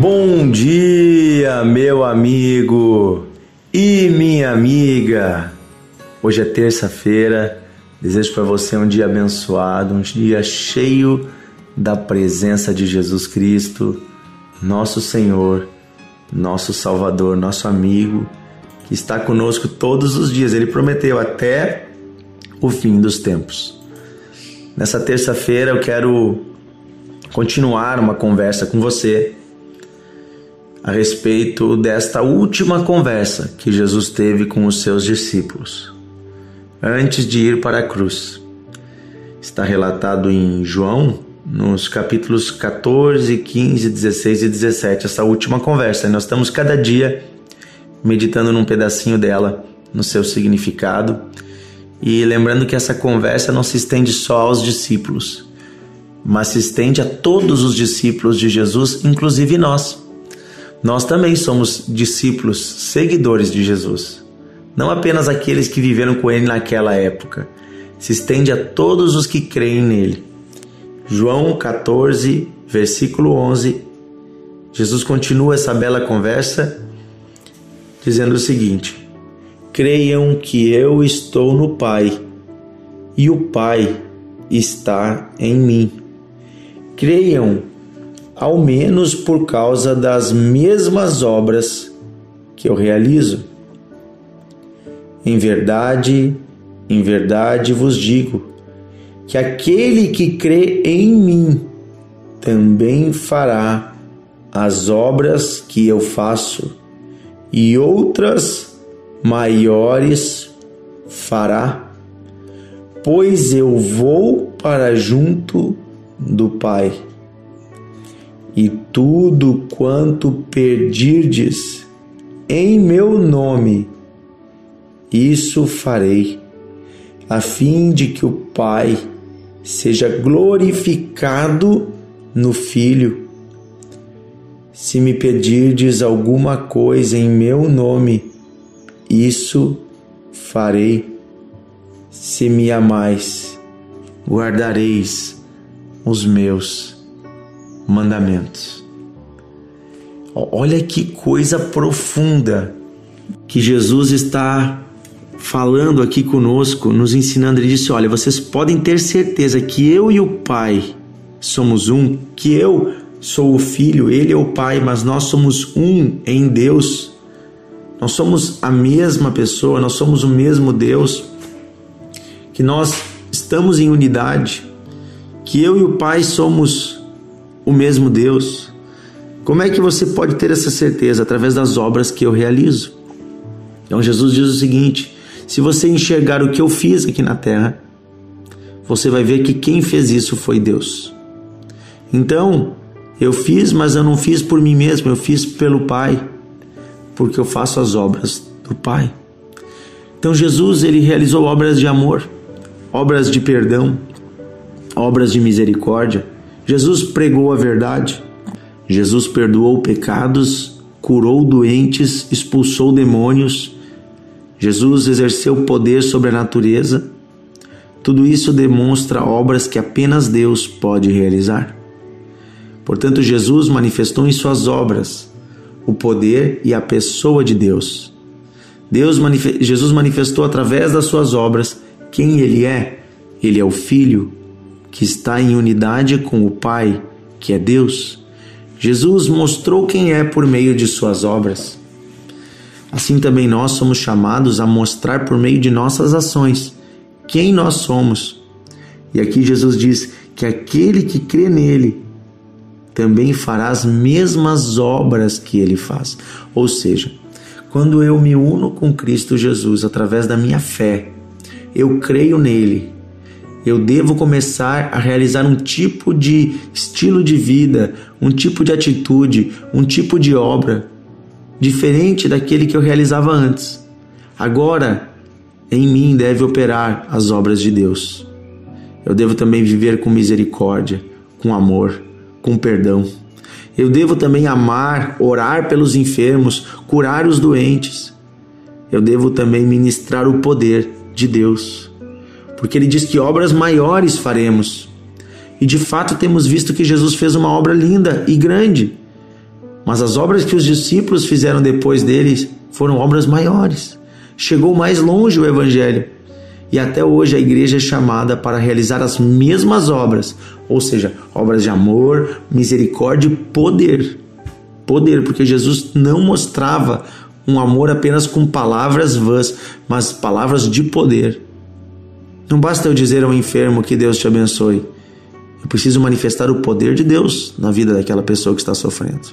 Bom dia, meu amigo e minha amiga. Hoje é terça-feira. Desejo para você um dia abençoado, um dia cheio da presença de Jesus Cristo, nosso Senhor, nosso Salvador, nosso amigo, que está conosco todos os dias. Ele prometeu até o fim dos tempos. Nessa terça-feira eu quero continuar uma conversa com você a respeito desta última conversa que Jesus teve com os seus discípulos, antes de ir para a cruz. Está relatado em João, nos capítulos 14, 15, 16 e 17, essa última conversa. E nós estamos cada dia meditando num pedacinho dela, no seu significado, e lembrando que essa conversa não se estende só aos discípulos, mas se estende a todos os discípulos de Jesus, inclusive nós. Nós também somos discípulos, seguidores de Jesus. Não apenas aqueles que viveram com ele naquela época. Se estende a todos os que creem nele. João 14, versículo 11. Jesus continua essa bela conversa dizendo o seguinte: Creiam que eu estou no Pai e o Pai está em mim. Creiam ao menos por causa das mesmas obras que eu realizo. Em verdade, em verdade vos digo que aquele que crê em mim também fará as obras que eu faço, e outras maiores fará, pois eu vou para junto do Pai e tudo quanto perdirdes em meu nome, isso farei, a fim de que o Pai seja glorificado no Filho. Se me pedirdes alguma coisa em meu nome, isso farei. Se me amais, guardareis os meus mandamentos. Olha que coisa profunda que Jesus está falando aqui conosco, nos ensinando. Ele disse: Olha, vocês podem ter certeza que eu e o Pai somos um, que eu sou o Filho, ele é o Pai, mas nós somos um em Deus. Nós somos a mesma pessoa, nós somos o mesmo Deus, que nós estamos em unidade, que eu e o Pai somos o mesmo Deus. Como é que você pode ter essa certeza? Através das obras que eu realizo. Então Jesus diz o seguinte: se você enxergar o que eu fiz aqui na terra, você vai ver que quem fez isso foi Deus. Então, eu fiz, mas eu não fiz por mim mesmo, eu fiz pelo Pai, porque eu faço as obras do Pai. Então Jesus ele realizou obras de amor, obras de perdão, obras de misericórdia Jesus pregou a verdade, Jesus perdoou pecados, curou doentes, expulsou demônios, Jesus exerceu poder sobre a natureza. Tudo isso demonstra obras que apenas Deus pode realizar. Portanto, Jesus manifestou em suas obras o poder e a pessoa de Deus. Deus Jesus manifestou através das suas obras quem ele é. Ele é o Filho que está em unidade com o Pai, que é Deus, Jesus mostrou quem é por meio de suas obras. Assim também nós somos chamados a mostrar por meio de nossas ações quem nós somos. E aqui Jesus diz que aquele que crê nele também fará as mesmas obras que ele faz. Ou seja, quando eu me uno com Cristo Jesus através da minha fé, eu creio nele, eu devo começar a realizar um tipo de estilo de vida, um tipo de atitude, um tipo de obra diferente daquele que eu realizava antes. Agora, em mim deve operar as obras de Deus. Eu devo também viver com misericórdia, com amor, com perdão. Eu devo também amar, orar pelos enfermos, curar os doentes. Eu devo também ministrar o poder de Deus porque ele diz que obras maiores faremos. E de fato temos visto que Jesus fez uma obra linda e grande, Mas as obras que os discípulos fizeram depois deles foram obras maiores. Chegou mais longe o Evangelho. E até hoje a igreja é chamada para realizar as mesmas obras, ou seja, obras de amor, misericórdia e poder. Poder, porque Jesus não mostrava um amor apenas com palavras vãs, mas palavras de poder. Não basta eu dizer ao enfermo que Deus te abençoe. Eu preciso manifestar o poder de Deus na vida daquela pessoa que está sofrendo.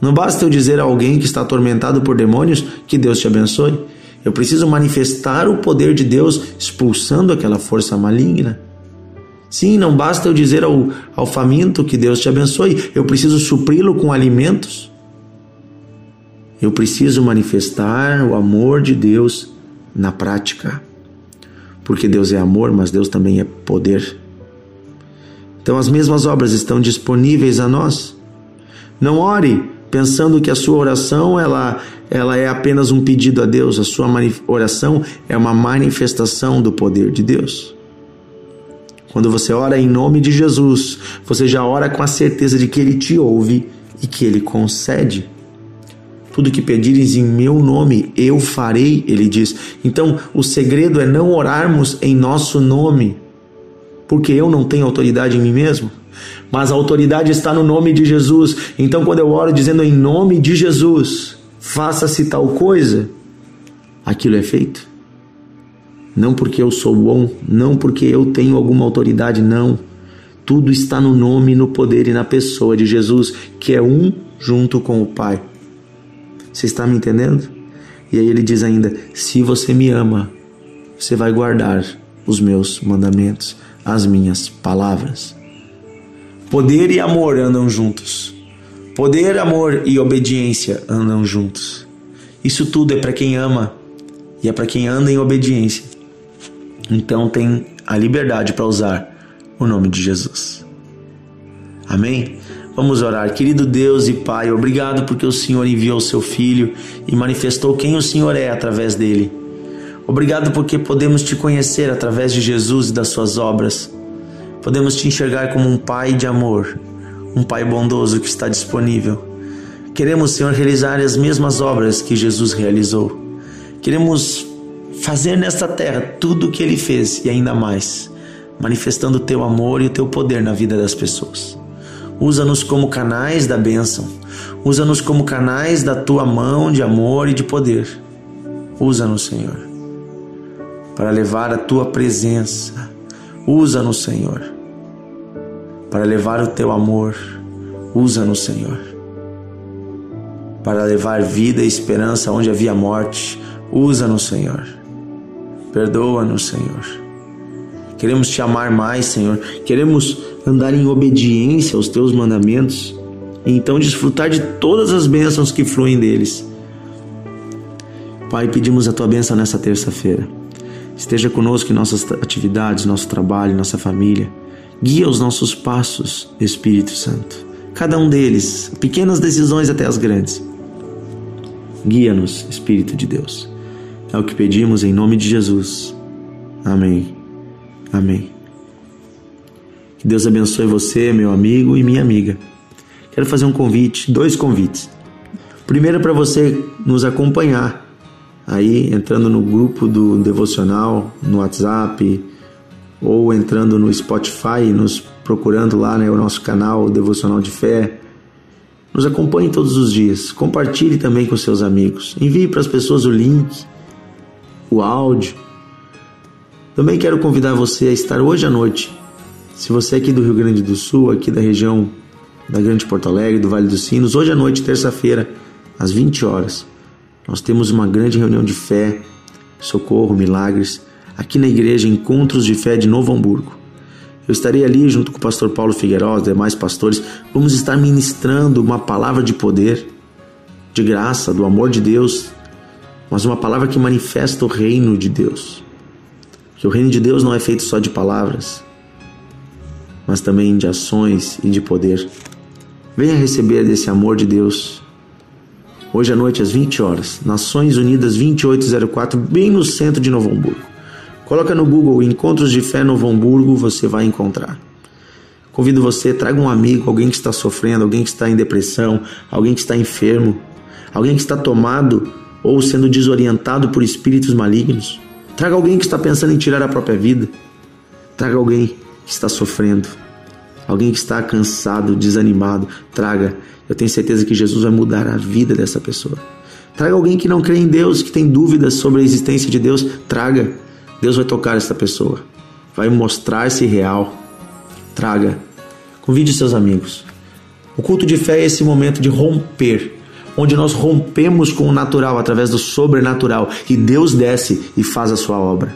Não basta eu dizer a alguém que está atormentado por demônios que Deus te abençoe. Eu preciso manifestar o poder de Deus expulsando aquela força maligna. Sim, não basta eu dizer ao, ao faminto que Deus te abençoe. Eu preciso supri-lo com alimentos. Eu preciso manifestar o amor de Deus na prática. Porque Deus é amor, mas Deus também é poder. Então as mesmas obras estão disponíveis a nós. Não ore pensando que a sua oração ela, ela é apenas um pedido a Deus, a sua oração é uma manifestação do poder de Deus. Quando você ora em nome de Jesus, você já ora com a certeza de que Ele te ouve e que Ele concede. Tudo que pedires em meu nome, eu farei, ele diz. Então, o segredo é não orarmos em nosso nome, porque eu não tenho autoridade em mim mesmo mas a autoridade está no nome de Jesus. Então, quando eu oro dizendo em nome de Jesus, faça-se tal coisa, aquilo é feito. Não porque eu sou bom, não porque eu tenho alguma autoridade, não. Tudo está no nome, no poder e na pessoa de Jesus, que é um junto com o Pai. Você está me entendendo? E aí ele diz ainda: se você me ama, você vai guardar os meus mandamentos, as minhas palavras. Poder e amor andam juntos. Poder, amor e obediência andam juntos. Isso tudo é para quem ama e é para quem anda em obediência. Então tem a liberdade para usar o nome de Jesus. Amém? Vamos orar. Querido Deus e Pai, obrigado porque o Senhor enviou o seu filho e manifestou quem o Senhor é através dele. Obrigado porque podemos te conhecer através de Jesus e das suas obras. Podemos te enxergar como um pai de amor, um pai bondoso que está disponível. Queremos, Senhor, realizar as mesmas obras que Jesus realizou. Queremos fazer nesta terra tudo o que ele fez e ainda mais, manifestando o teu amor e o teu poder na vida das pessoas. Usa-nos como canais da bênção. Usa-nos como canais da tua mão de amor e de poder. Usa-nos, Senhor, para levar a tua presença Usa-nos, Senhor, para levar o teu amor. Usa-nos, Senhor, para levar vida e esperança onde havia morte. Usa-nos, Senhor. Perdoa-nos, Senhor. Queremos te amar mais, Senhor. Queremos andar em obediência aos teus mandamentos e então desfrutar de todas as bênçãos que fluem deles. Pai, pedimos a tua bênção nessa terça-feira. Esteja conosco em nossas atividades, nosso trabalho, nossa família. Guia os nossos passos, Espírito Santo. Cada um deles, pequenas decisões até as grandes. Guia-nos, Espírito de Deus. É o que pedimos em nome de Jesus. Amém. Amém. Que Deus abençoe você, meu amigo e minha amiga. Quero fazer um convite, dois convites. Primeiro para você nos acompanhar aí entrando no grupo do devocional no WhatsApp ou entrando no Spotify, nos procurando lá né, o nosso canal Devocional de Fé. Nos acompanhe todos os dias. Compartilhe também com seus amigos. Envie para as pessoas o link, o áudio. Também quero convidar você a estar hoje à noite. Se você é aqui do Rio Grande do Sul, aqui da região da Grande Porto Alegre, do Vale dos Sinos, hoje à noite, terça-feira, às 20 horas, nós temos uma grande reunião de fé, socorro, milagres, aqui na igreja Encontros de Fé de Novo Hamburgo. Eu estarei ali junto com o pastor Paulo Figueiredo, os demais pastores, vamos estar ministrando uma palavra de poder, de graça, do amor de Deus, mas uma palavra que manifesta o reino de Deus. Que o reino de Deus não é feito só de palavras, mas também de ações e de poder. Venha receber desse amor de Deus hoje à noite às 20 horas, Nações Unidas 2804, bem no centro de Novo Hamburgo. Coloca no Google Encontros de Fé Novo Hamburgo, você vai encontrar. Convido você, traga um amigo, alguém que está sofrendo, alguém que está em depressão, alguém que está enfermo, alguém que está tomado ou sendo desorientado por espíritos malignos. Traga alguém que está pensando em tirar a própria vida. Traga alguém que está sofrendo, alguém que está cansado, desanimado. Traga. Eu tenho certeza que Jesus vai mudar a vida dessa pessoa. Traga alguém que não crê em Deus, que tem dúvidas sobre a existência de Deus. Traga. Deus vai tocar essa pessoa. Vai mostrar-se real. Traga. Convide seus amigos. O culto de fé é esse momento de romper, onde nós rompemos com o natural através do sobrenatural e Deus desce e faz a sua obra.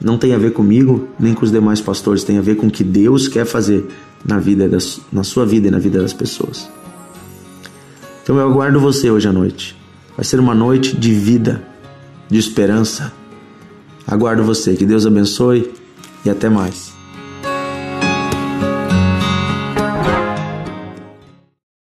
Não tem a ver comigo nem com os demais pastores, tem a ver com o que Deus quer fazer na vida das, na sua vida e na vida das pessoas. Então eu aguardo você hoje à noite. Vai ser uma noite de vida, de esperança. Aguardo você. Que Deus abençoe e até mais.